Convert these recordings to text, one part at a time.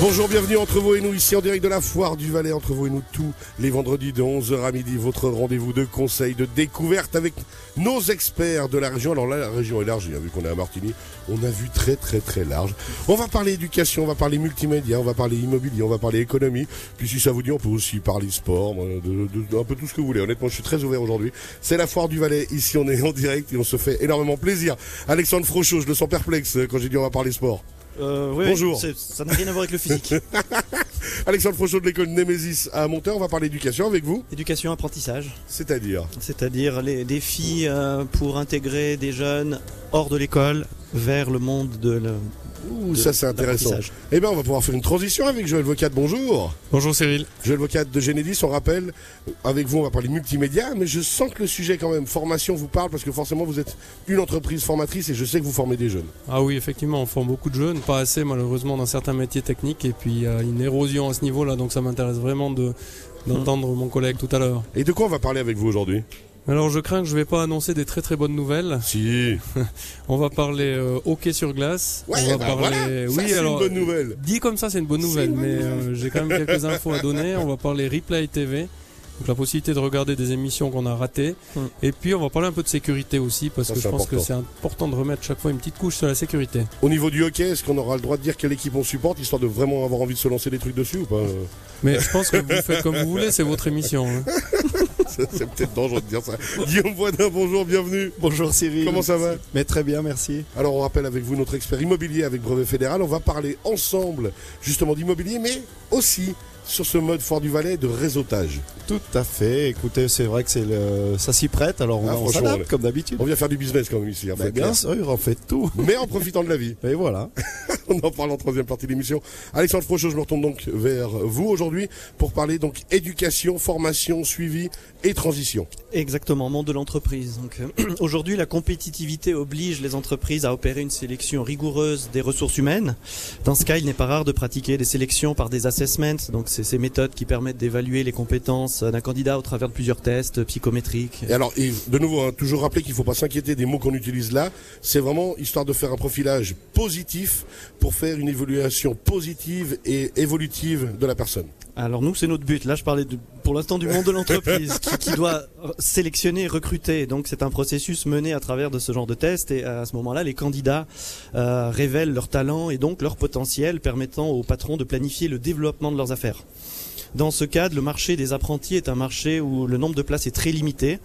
Bonjour, bienvenue entre vous et nous ici en direct de la foire du Valais, entre vous et nous tous les vendredis de 11h à midi, votre rendez-vous de conseils, de découverte avec nos experts de la région. Alors là, la région est large, vu qu'on est à Martigny, on a vu très très très large. On va parler éducation, on va parler multimédia, on va parler immobilier, on va parler économie, puis si ça vous dit, on peut aussi parler sport, de, de, un peu tout ce que vous voulez. Honnêtement, je suis très ouvert aujourd'hui. C'est la foire du Valais, ici on est en direct et on se fait énormément plaisir. Alexandre Frochot, je le sens perplexe quand j'ai dit on va parler sport. Euh, oui, Bonjour. Ça n'a rien à voir avec le physique. Alexandre Frochot de l'école Némésis à Monteur, on va parler éducation avec vous. Éducation, apprentissage. C'est-à-dire C'est-à-dire les défis euh, pour intégrer des jeunes hors de l'école vers le monde de le, Ouh, ça c'est intéressant. Eh bien, on va pouvoir faire une transition avec Joël Vocat. Bonjour. Bonjour Cyril. Joël Vocat de Genédis, on rappelle, avec vous, on va parler multimédia, mais je sens que le sujet quand même, formation, vous parle parce que forcément vous êtes une entreprise formatrice et je sais que vous formez des jeunes. Ah oui, effectivement, on forme beaucoup de jeunes, pas assez malheureusement dans certains métiers techniques et puis il y a une érosion à ce niveau-là, donc ça m'intéresse vraiment de d'entendre mon collègue tout à l'heure. Et de quoi on va parler avec vous aujourd'hui? Alors je crains que je vais pas annoncer des très très bonnes nouvelles. Si. on va parler euh, hockey sur glace. Ouais, on va bah parler. Voilà. oui, alors. Une bonne nouvelle. Dit comme ça, c'est une bonne nouvelle, mais euh, j'ai quand même quelques infos à donner. On va parler replay TV. Donc la possibilité de regarder des émissions qu'on a ratées. Hmm. Et puis on va parler un peu de sécurité aussi parce Ça, que je pense important. que c'est important de remettre chaque fois une petite couche sur la sécurité. Au niveau du hockey, est-ce qu'on aura le droit de dire quelle équipe on supporte, histoire de vraiment avoir envie de se lancer des trucs dessus ou pas? Mais je pense que vous faites comme vous voulez, c'est votre émission. hein. C'est peut-être dangereux de dire ça. Guillaume Boisdin, bonjour, bienvenue. Bonjour Cyril. Comment ça va Mais très bien, merci. Alors on rappelle avec vous notre expert immobilier avec brevet fédéral. On va parler ensemble justement d'immobilier, mais aussi sur ce mode Fort du Valais de réseautage. Tout à fait. Écoutez, c'est vrai que c'est le... ça s'y prête. Alors on, Ah, on s'adapte comme d'habitude. On vient faire du business quand même ici. Bah, être bien sûr, on fait tout. Mais en profitant de la vie. Et voilà. On en parle en troisième partie de l'émission. Alexandre Frochot, je me retourne donc vers vous aujourd'hui pour parler donc éducation, formation, suivi et transition. Exactement, monde de l'entreprise. Donc euh, aujourd'hui, la compétitivité oblige les entreprises à opérer une sélection rigoureuse des ressources humaines. Dans ce cas, il n'est pas rare de pratiquer des sélections par des assessments. Donc c'est ces méthodes qui permettent d'évaluer les compétences d'un candidat au travers de plusieurs tests psychométriques. Et alors, et de nouveau, hein, toujours rappeler qu'il ne faut pas s'inquiéter des mots qu'on utilise là. C'est vraiment histoire de faire un profilage positif pour faire une évaluation positive et évolutive de la personne. Alors nous, c'est notre but. Là, je parlais pour l'instant du monde de l'entreprise qui, doit sélectionner, recruter. Donc c'est un processus mené à travers de ce genre de tests. Et à ce moment-là, les candidats euh, révèlent leur talent et donc leur potentiel, permettant aux patrons de planifier le développement de leurs affaires. Dans ce cadre, le marché des apprentis est un marché où le nombre de places est très limité,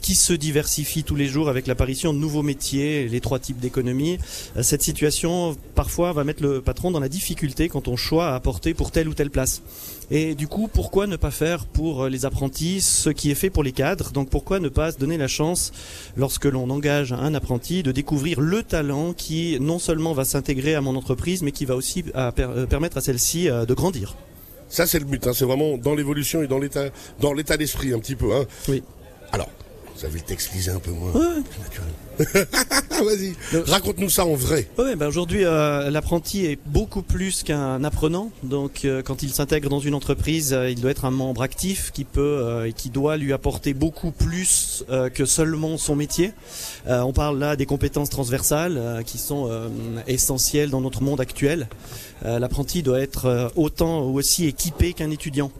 qui se diversifie tous les jours avec l'apparition de nouveaux métiers, les trois types d'économie. Euh, Cette situation, parfois, va mettre le patron dans la difficulté quand on choisit à apporter pour telle ou telle place. Et du coup, pourquoi ne pas faire pour euh, les apprentis ce qui est fait pour les cadres? Donc pourquoi ne pas se donner la chance, lorsque l'on engage un apprenti, de découvrir le talent qui non seulement va s'intégrer à mon entreprise, mais qui va aussi euh, per- permettre à celle-ci de grandir? Ça, c'est le but. hein. C'est vraiment dans l'évolution et dans l'état, dans l'état d'esprit un petit peu. Hein. Oui. Alors, vous avez le texte lisé un peu moins. Ouais. plus naturel. Vas-y, raconte-nous ça en vrai. Ouais, ben aujourd'hui, euh, l'apprenti est beaucoup plus qu'un apprenant. Donc, euh, quand il s'intègre dans une entreprise, euh, il doit être un membre actif qui peut et qui doit lui apporter beaucoup plus que seulement son métier. On parle là des compétences transversales qui sont essentielles dans notre monde actuel. L'apprenti doit être autant ou aussi équipé qu'un étudiant.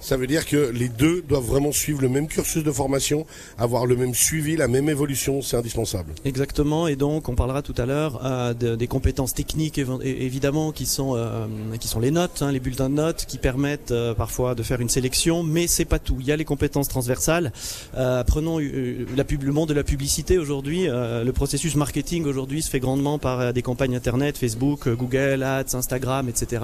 Ça veut dire que les deux doivent vraiment suivre le même cursus de formation, avoir le même suivi, la même évolution, c'est indispensable. Exactement, et donc on parlera tout à l'heure euh, de- des compétences techniques évidemment qui sont euh, qui sont les notes, hein, les bulletins de notes qui permettent euh, parfois de faire une sélection, mais c'est pas tout. Il y a les compétences transversales. Prenons le monde de la publicité aujourd'hui. le processus marketing aujourd'hui se fait grandement par des campagnes internet, Facebook, Google, Ads, Instagram, etc.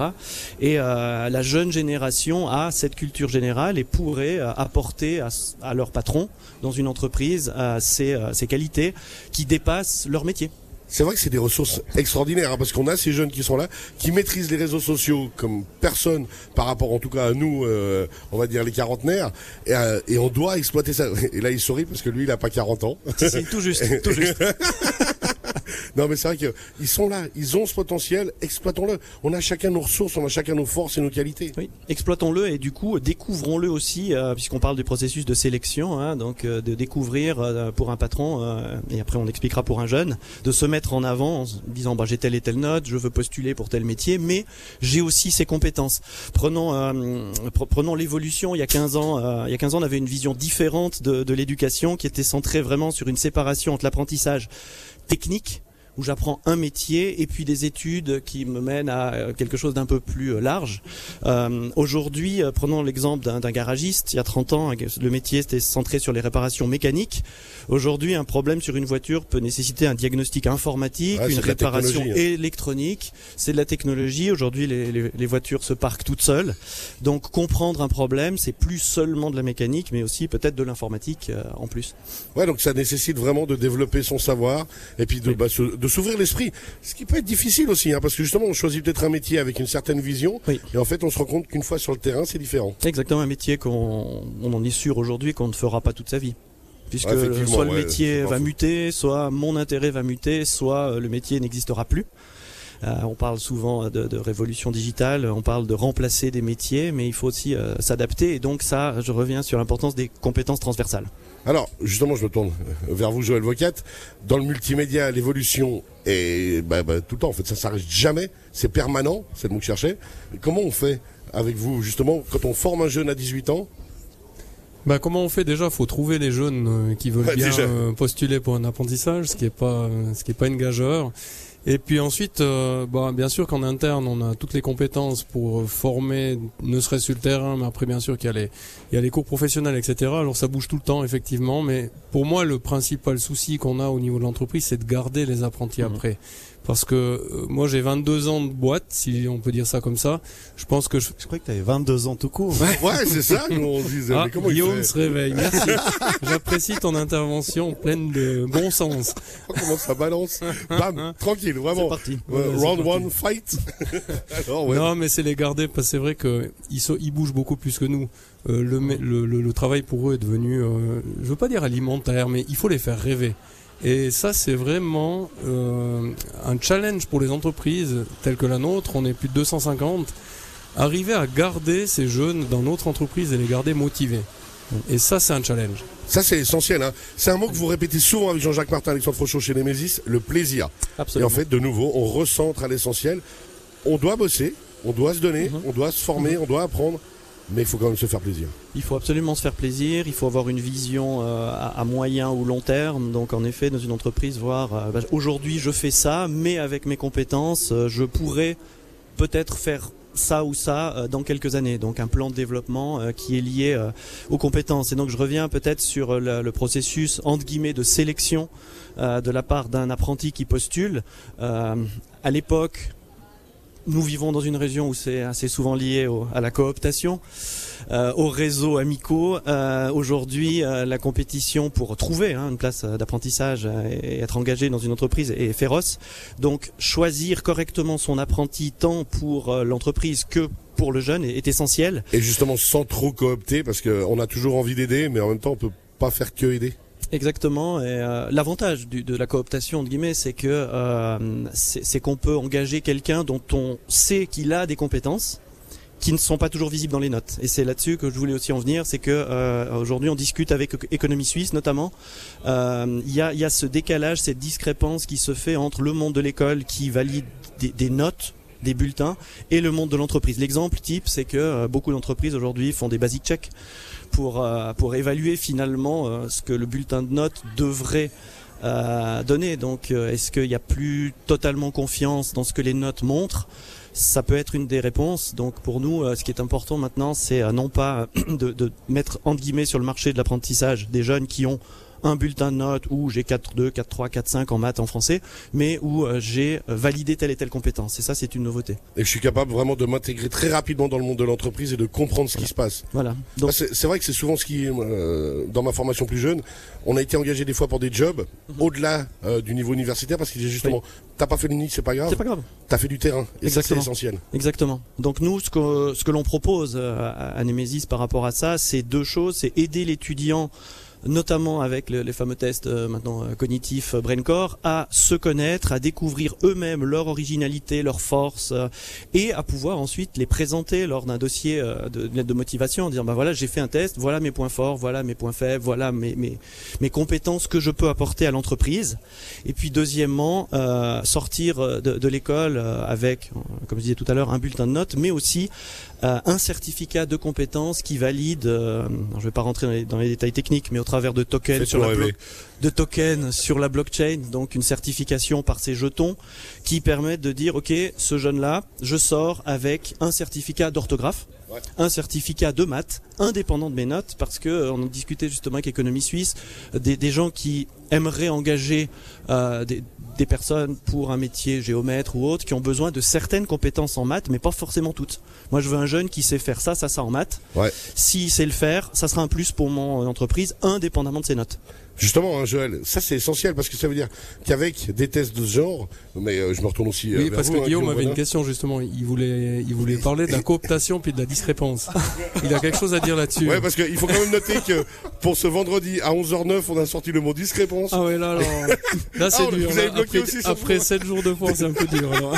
Et la jeune génération a cette culture générale et pourrait euh, apporter à, leur patron dans une entreprise euh, ces, euh, ces qualités qui dépassent leur métier. C'est vrai que c'est des ressources extraordinaires, hein, parce qu'on a ces jeunes qui sont là, qui maîtrisent les réseaux sociaux comme personne, par rapport en tout cas à nous, euh, on va dire les quarantenaires, et, euh, et on doit exploiter ça. Et là, il sourit parce que lui, il a pas 40 ans. C'est tout juste, tout juste. Non, mais c'est vrai qu'ils sont là, ils ont ce potentiel, exploitons-le. On a chacun nos ressources, on a chacun nos forces et nos qualités. Oui, exploitons-le et du coup découvrons-le aussi, euh, puisqu'on parle du processus de sélection, hein, donc euh, de découvrir euh, pour un patron, euh, et après on expliquera pour un jeune, de se mettre en avant en disant bah, j'ai telle et telle note, je veux postuler pour tel métier, mais j'ai aussi ces compétences. Prenons, euh, pr- prenons l'évolution, il y a 15 ans, il y a 15 ans on avait une vision différente de, de l'éducation qui était centrée vraiment sur une séparation entre l'apprentissage technique où j'apprends un métier et puis des études qui me mènent à euh, quelque chose d'un peu plus euh, large. Euh, Aujourd'hui, euh, prenons l'exemple d'un garagiste. Il y a 30 ans, le métier était centré sur les réparations mécaniques. Aujourd'hui, un problème sur une voiture peut nécessiter un diagnostic informatique, Ouais, une réparation technologie, électronique. C'est de la technologie. Aujourd'hui, les, les- les voitures se parquent toutes seules. Donc, comprendre un problème, c'est plus seulement de la mécanique, mais aussi peut-être de l'informatique euh, en plus. Ouais, donc ça nécessite vraiment de développer son savoir et puis de, Oui. bah, se- de s'ouvrir l'esprit. Ce qui peut être difficile aussi, hein, parce que justement, on choisit peut-être un métier avec une certaine vision Oui. et en fait, on se rend compte qu'une fois sur le terrain, c'est différent. Exactement, un métier qu'on on en est sûr aujourd'hui qu'on ne fera pas toute sa vie. Puisque soit le métier c'est va muter, soit mon intérêt va muter, soit euh, le métier n'existera plus. Euh, on parle souvent de, de révolution digitale, on parle de remplacer des métiers, mais il faut aussi euh, s'adapter. Et donc ça, je reviens sur l'importance des compétences transversales. Alors, justement, je me tourne vers vous, Joël Vocat. Dans le multimédia, l'évolution est bah, bah, tout le temps. En fait, ça s'arrête jamais. C'est permanent. C'est le mot que je cherchais. Comment on fait avec vous, justement, quand on forme un jeune à 18 ans? Bah comment on fait déjà? Faut trouver les jeunes euh, qui veulent Ouais, bien déjà. euh, postuler pour un apprentissage, ce qui est pas, euh, ce qui est pas une gageure. Et puis ensuite, euh, bah, bien sûr qu'en interne, on a toutes les compétences pour euh, former, ne serait-ce sur le terrain, mais après bien sûr qu'il y a les, il y a les cours professionnels, etc. Alors ça bouge tout le temps, effectivement. Mais pour moi, le principal souci qu'on a au niveau de l'entreprise, c'est de garder les apprentis Mhm. après. Parce que euh, moi, j'ai 22 ans de boîte, si on peut dire ça comme ça. Je pense que je, Je crois que tu avais 22 ans tout court. Ouais, c'est ça. Nous, on disait. ah, mais comment il Guillaume se réveille. Merci. J'apprécie ton intervention pleine de bon sens. Comment ça balance Bam, tranquille, C'est vraiment. parti. Ouais, Ouais, c'est round parti. one, fight. Alors, ouais. Non, mais c'est les garder parce que c'est vrai que ils, sont- ils bougent beaucoup plus que nous. Euh, le, mé- le, le- le travail pour eux est devenu, euh, je veux pas dire alimentaire, mais il faut les faire rêver. Et ça, c'est vraiment euh, un challenge pour les entreprises telles que la nôtre. On est plus de 250. Arriver à garder ces jeunes dans notre entreprise et les garder motivés. Et ça, c'est un challenge. Ça, c'est essentiel. Hein. C'est un mot que vous répétez souvent avec Jean-Jacques Martin, Alexandre Fauchot chez Nemesis, le plaisir. Et Absolument. en fait, de nouveau, on recentre à l'essentiel. On doit bosser, on doit se donner, Mhm. on doit se former, on doit apprendre, mais il faut quand même se faire plaisir. Il faut absolument se faire plaisir, il faut avoir une vision euh, à, moyen ou long terme. Donc en effet, dans une entreprise, voir euh, bah, aujourd'hui je fais ça, mais avec mes compétences, euh, je pourrais peut-être faire ça ou ça dans quelques années. Donc un plan de développement qui est lié aux compétences. Et donc je reviens peut-être sur le, processus entre guillemets de sélection de la part d'un apprenti qui postule. À l'époque, nous vivons dans une région où c'est assez souvent lié au- à la cooptation euh, aux réseaux amicaux. Euh, Aujourd'hui, euh, la compétition pour trouver hein, une place euh, d'apprentissage euh, et être engagé dans une entreprise est féroce. Donc, choisir correctement son apprenti tant pour euh, l'entreprise que pour le jeune est, est essentiel. Et justement, sans trop coopter, parce qu'on a toujours envie d'aider, mais en même temps, on peut pas faire que aider. Exactement. Et euh, l'avantage de la cooptation, entre guillemets, c'est que euh, c'est qu'on peut engager quelqu'un dont on sait qu'il a des compétences qui ne sont pas toujours visibles dans les notes. Et c'est là-dessus que je voulais aussi en venir, c'est que euh, aujourd'hui on discute avec Économie Suisse notamment. Euh, Il y, a, y a ce décalage, cette discrépance qui se fait entre le monde de l'école qui valide des, des notes des bulletins et le monde de l'entreprise. L'exemple type, c'est que euh, beaucoup d'entreprises aujourd'hui font des basic checks pour euh, pour évaluer finalement euh, ce que le bulletin de notes devrait donner. Donc, est-ce qu'il n'y a plus totalement confiance dans ce que les notes montrent? Ça peut être une des réponses. Donc pour nous, ce qui est important maintenant, c'est non pas de, de mettre entre guillemets sur le marché de l'apprentissage des jeunes qui ont un bulletin de notes où j'ai 4-2, 4-3, 4-5 en maths, en français, mais où euh, j'ai euh, validé telle et telle compétence. Et ça, c'est une nouveauté. Et je suis capable vraiment de m'intégrer très rapidement dans le monde de l'entreprise et de comprendre ce qui se passe. Voilà. Donc, C'est vrai que c'est souvent ce qui, euh, dans ma formation plus jeune, on a été engagé des fois pour des jobs Mhm. au-delà euh, du niveau universitaire parce qu'il a justement, t'as pas fait l'uni, c'est pas grave, c'est pas grave. t'as fait du terrain. Et ça, c'est Exactement. essentiel. Exactement. Donc nous, ce que, ce que l'on propose à à Nemesis par rapport à ça, c'est deux choses. C'est aider l'étudiant notamment avec le- les fameux tests euh, maintenant euh, cognitifs euh, BrainCore, à se connaître, à découvrir eux-mêmes leur originalité, leurs forces, euh, et à pouvoir ensuite les présenter lors d'un dossier de, de motivation, en disant bah voilà j'ai fait un test, voilà mes points forts, voilà mes points faibles, voilà mes, mes, compétences que je peux apporter à l'entreprise. Et puis deuxièmement, sortir de, de l'école avec, comme je disais tout à l'heure, un bulletin de notes, mais aussi un certificat de compétences qui valide, euh, je ne vais pas rentrer dans les, dans les détails techniques, mais au travers de tokens sur la, de tokens sur la blockchain, donc une certification par ces jetons qui permettent de dire ok, ce jeune-là, je sors avec un certificat d'orthographe, Ouais. un certificat de maths, indépendant de mes notes, parce que euh, on en discutait justement avec Économie Suisse, des, des gens qui aimeraient engager euh, des, des personnes pour un métier géomètre ou autre, qui ont besoin de certaines compétences en maths, mais pas forcément toutes. Moi, je veux un jeune qui sait faire ça, ça, ça en maths. Ouais. S'il sait le faire, ça sera un plus pour mon entreprise, indépendamment de ses notes. Justement, hein, Joël, ça c'est essentiel parce que ça veut dire qu'avec des tests de ce genre, mais euh, je me retourne aussi. euh, Oui, vers parce vous, que hein, Guillaume avait une question justement. Il voulait, il voulait parler de la cooptation puis de la discrépance. Il a quelque chose à dire là-dessus. Ouais, parce qu'il faut quand même noter que pour ce vendredi à 11h09, on a sorti le mot discrépance. Ah ouais, là, alors, là c'est Ah, dur. vous avez bloqué après aussi après ce 7 jours de force, c'est un peu dur. alors.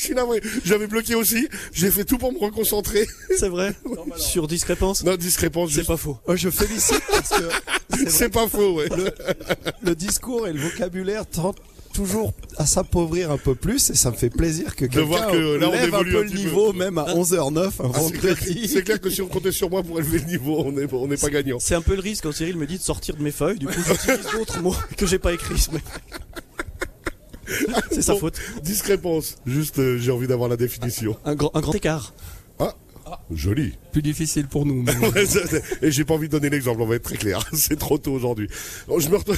Je suis navré. J'avais bloqué aussi. J'ai fait tout pour me reconcentrer. C'est vrai Sur discrépance Non, discrépance. C'est juste. pas faux. Moi, je félicite parce que c'est pas faux, ouais. le discours et le vocabulaire tentent toujours à s'appauvrir un peu plus et ça me fait plaisir que quelqu'un voir que là, on lève un peu le peu. niveau même à 11h09 un Ah, c'est clair, vendredi. c'est clair que si on comptait sur moi pour élever le niveau, on n'est on n'est pas gagnant. C'est un peu le risque quand Cyril me dit de sortir de mes feuilles, du coup j'utilise d'autres mots que j'ai pas écrits. mais- C'est sa faute. Discrépance. Juste, euh, j'ai envie d'avoir la définition. Un grand, un grand écart. Ah, joli. Plus difficile pour nous. mais- Ouais, ça, c'est- Et j'ai pas envie de donner l'exemple, on va être très clair. C'est trop tôt aujourd'hui. Bon, Je me retourne.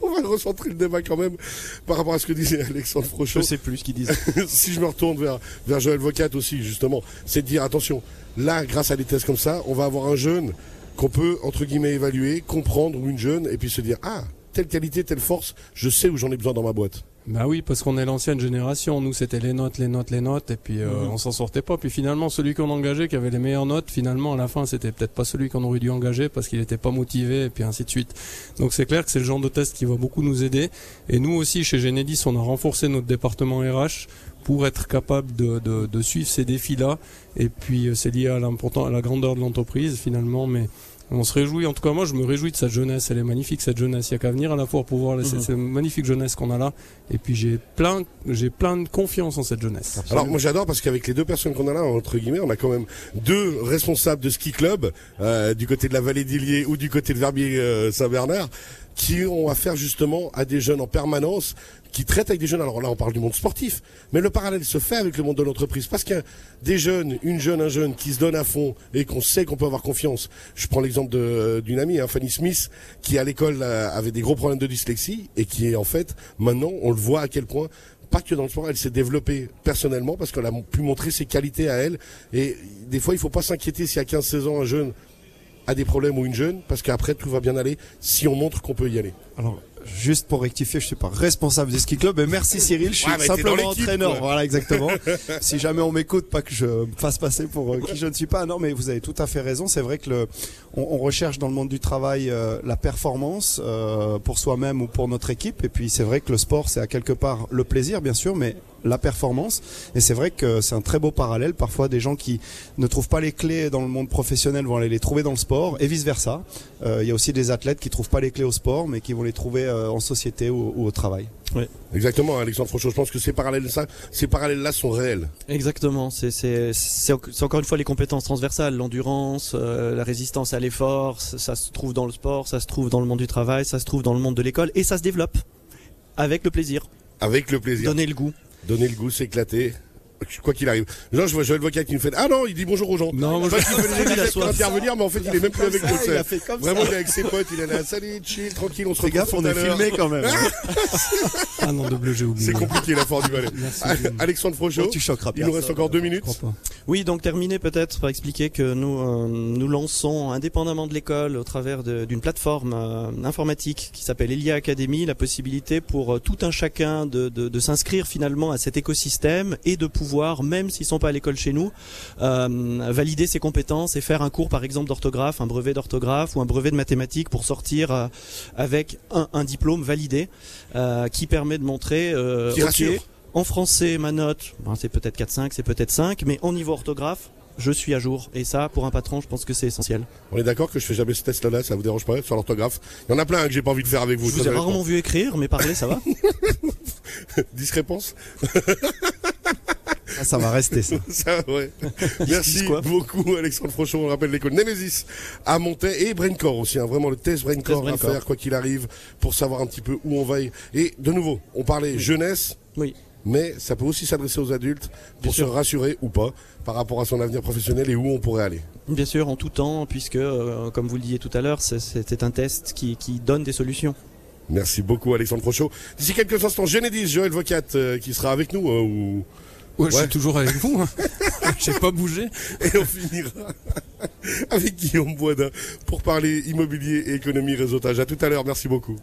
on va recentrer le débat quand même par rapport à ce que disait Alexandre Je Frochot. sais plus ce qu'ils disent. si je me retourne vers, vers Joël Vocat aussi, justement, c'est de dire attention, là, grâce à des tests comme ça, on va avoir un jeune qu'on peut, entre guillemets, évaluer, comprendre, ou une jeune, et puis se dire ah, telle qualité, telle force, je sais où j'en ai besoin dans ma boîte. Bah oui, parce qu'on est l'ancienne génération. Nous, c'était les notes, les notes, les notes, et puis euh, Mhm. on s'en sortait pas. Puis finalement, celui qu'on engageait, qui avait les meilleures notes, finalement, à la fin, c'était peut-être pas celui qu'on aurait dû engager parce qu'il était pas motivé, et puis ainsi de suite. Donc c'est clair que c'est le genre de test qui va beaucoup nous aider. Et nous aussi, chez Genedis, on a renforcé notre département RH pour être capable de, de, de suivre ces défis-là. Et puis euh, c'est lié à l'important, à la grandeur de l'entreprise finalement, mais on se réjouit, en tout cas moi je me réjouis de cette jeunesse, elle est magnifique cette jeunesse, il y a qu'à venir à la foire pour voir la- cette, Mhm. cette magnifique jeunesse qu'on a là, et puis j'ai plein, j'ai plein de confiance en cette jeunesse. Alors moi j'adore parce qu'avec les deux personnes qu'on a là, entre guillemets, on a quand même deux responsables de ski club, euh, du côté de la vallée d'Illier ou du côté de Verbier euh, Saint-Bernard, qui ont affaire justement à des jeunes en permanence, qui traitent avec des jeunes. Alors là on parle du monde sportif, mais le parallèle se fait avec le monde de l'entreprise parce qu'il y a des jeunes, une jeune, un jeune qui se donne à fond et qu'on sait qu'on peut avoir confiance. Je prends l'exemple de- d'une amie, hein, Fanny Smith, qui à l'école euh, avait des gros problèmes de dyslexie et qui est en fait maintenant on le voit à quel point pas que dans le sport, elle s'est développée personnellement parce qu'elle a pu montrer ses qualités à elle. Et des fois, il faut pas s'inquiéter y a 15-16 ans, un jeune a des problèmes ou une jeune, parce qu'après, tout va bien aller si on montre qu'on peut y aller. Alors, juste pour rectifier, je suis pas responsable du ski club, mais merci Cyril, je suis Ouais, simplement entraîneur. quoi. Voilà, exactement. si jamais on m'écoute, pas que je me fasse passer pour euh, qui je ne suis pas. Non, mais vous avez tout à fait raison. C'est vrai que le, on, on recherche dans le monde du travail euh, la performance euh, pour soi-même ou pour notre équipe. Et puis c'est vrai que le sport, c'est à quelque part le plaisir, bien sûr, mais la performance. Et c'est vrai que c'est un très beau parallèle. Parfois, des gens qui ne trouvent pas les clés dans le monde professionnel vont aller les trouver dans le sport et vice versa. Euh, Il y a aussi des athlètes qui trouvent pas les clés au sport, mais qui vont les trouver euh, en société ou, ou au travail. Exactement, Alexandre Frochot. Je pense que ces parallèles, ça, ces parallèles-là sont réels. Exactement. C'est encore une fois les compétences transversales, l'endurance, euh, la résistance à l'effort. Ça, ça se trouve dans le sport, ça se trouve dans le monde du travail, ça se trouve dans le monde de l'école et ça se développe avec le plaisir. Avec le plaisir. Donner le goût. Donner le goût, s'éclater. Quoi qu'il arrive. Là, je vois Joël Vocat qui nous fait Ah non, il dit bonjour aux gens. Non, moi, Je vois qu'il soif. intervenir, mais en fait, il est même plus avec nous. il c'est- a fait comme Vraiment, il est avec ses potes, il est là, salut, chill, tranquille, on se Fais retrouve gaffe, on est filmé quand même. Ah non, de bleu, j'ai oublié. C'est compliqué, la Fort du Valais. Alexandre Frochot, tu choqueras il nous reste encore deux minutes. Oui, donc terminer peut-être par expliquer que nous euh, nous lançons indépendamment de l'école au travers d'une plateforme euh, informatique qui s'appelle Elia Academy la possibilité pour euh, tout un chacun de, de, de s'inscrire finalement à cet écosystème et de pouvoir pouvoir, même s'ils sont pas à l'école chez nous, euh, valider ses compétences et faire un cours, par exemple, d'orthographe, un brevet d'orthographe ou un brevet de mathématiques pour sortir euh, avec un, un diplôme validé euh, qui permet de montrer. Qui en français, ma note, c'est peut-être 4-5, c'est peut-être 5, mais au niveau orthographe, je suis à jour. Et ça, pour un patron, je pense que c'est essentiel. On est d'accord que je fais jamais ce test-là, ça vous dérange pas sur l'orthographe? Il y en a plein hein, que j'ai pas envie de faire avec vous. Je vous ai rarement vu écrire, mais parler, ça va Discrépance? Ah, ça va rester ça. Ça, ouais. Merci beaucoup, Alexandre Frochon. On rappelle l'école Nemesis à Montaix et Braincore aussi. hein. Vraiment le test Braincore à Braincore. faire, quoi qu'il arrive, pour savoir un petit peu où on va. y- Et de nouveau, on parlait jeunesse, Oui. mais ça peut aussi s'adresser aux adultes pour Bien se sûr. rassurer ou pas par rapport à son avenir professionnel et où on pourrait aller. Bien sûr, en tout temps, puisque, euh, comme vous le disiez tout à l'heure, c'est- c'est un test qui, qui donne des solutions. Merci beaucoup, Alexandre Frochot. D'ici quelques instants, Genédis, Joël Vocat, euh, qui sera avec nous. euh, ou... Ouais, je suis toujours avec vous. hein. J'ai pas bougé. Et on finira avec Guillaume Boisdin pour parler immobilier et économie réseautage. À tout à l'heure, merci beaucoup.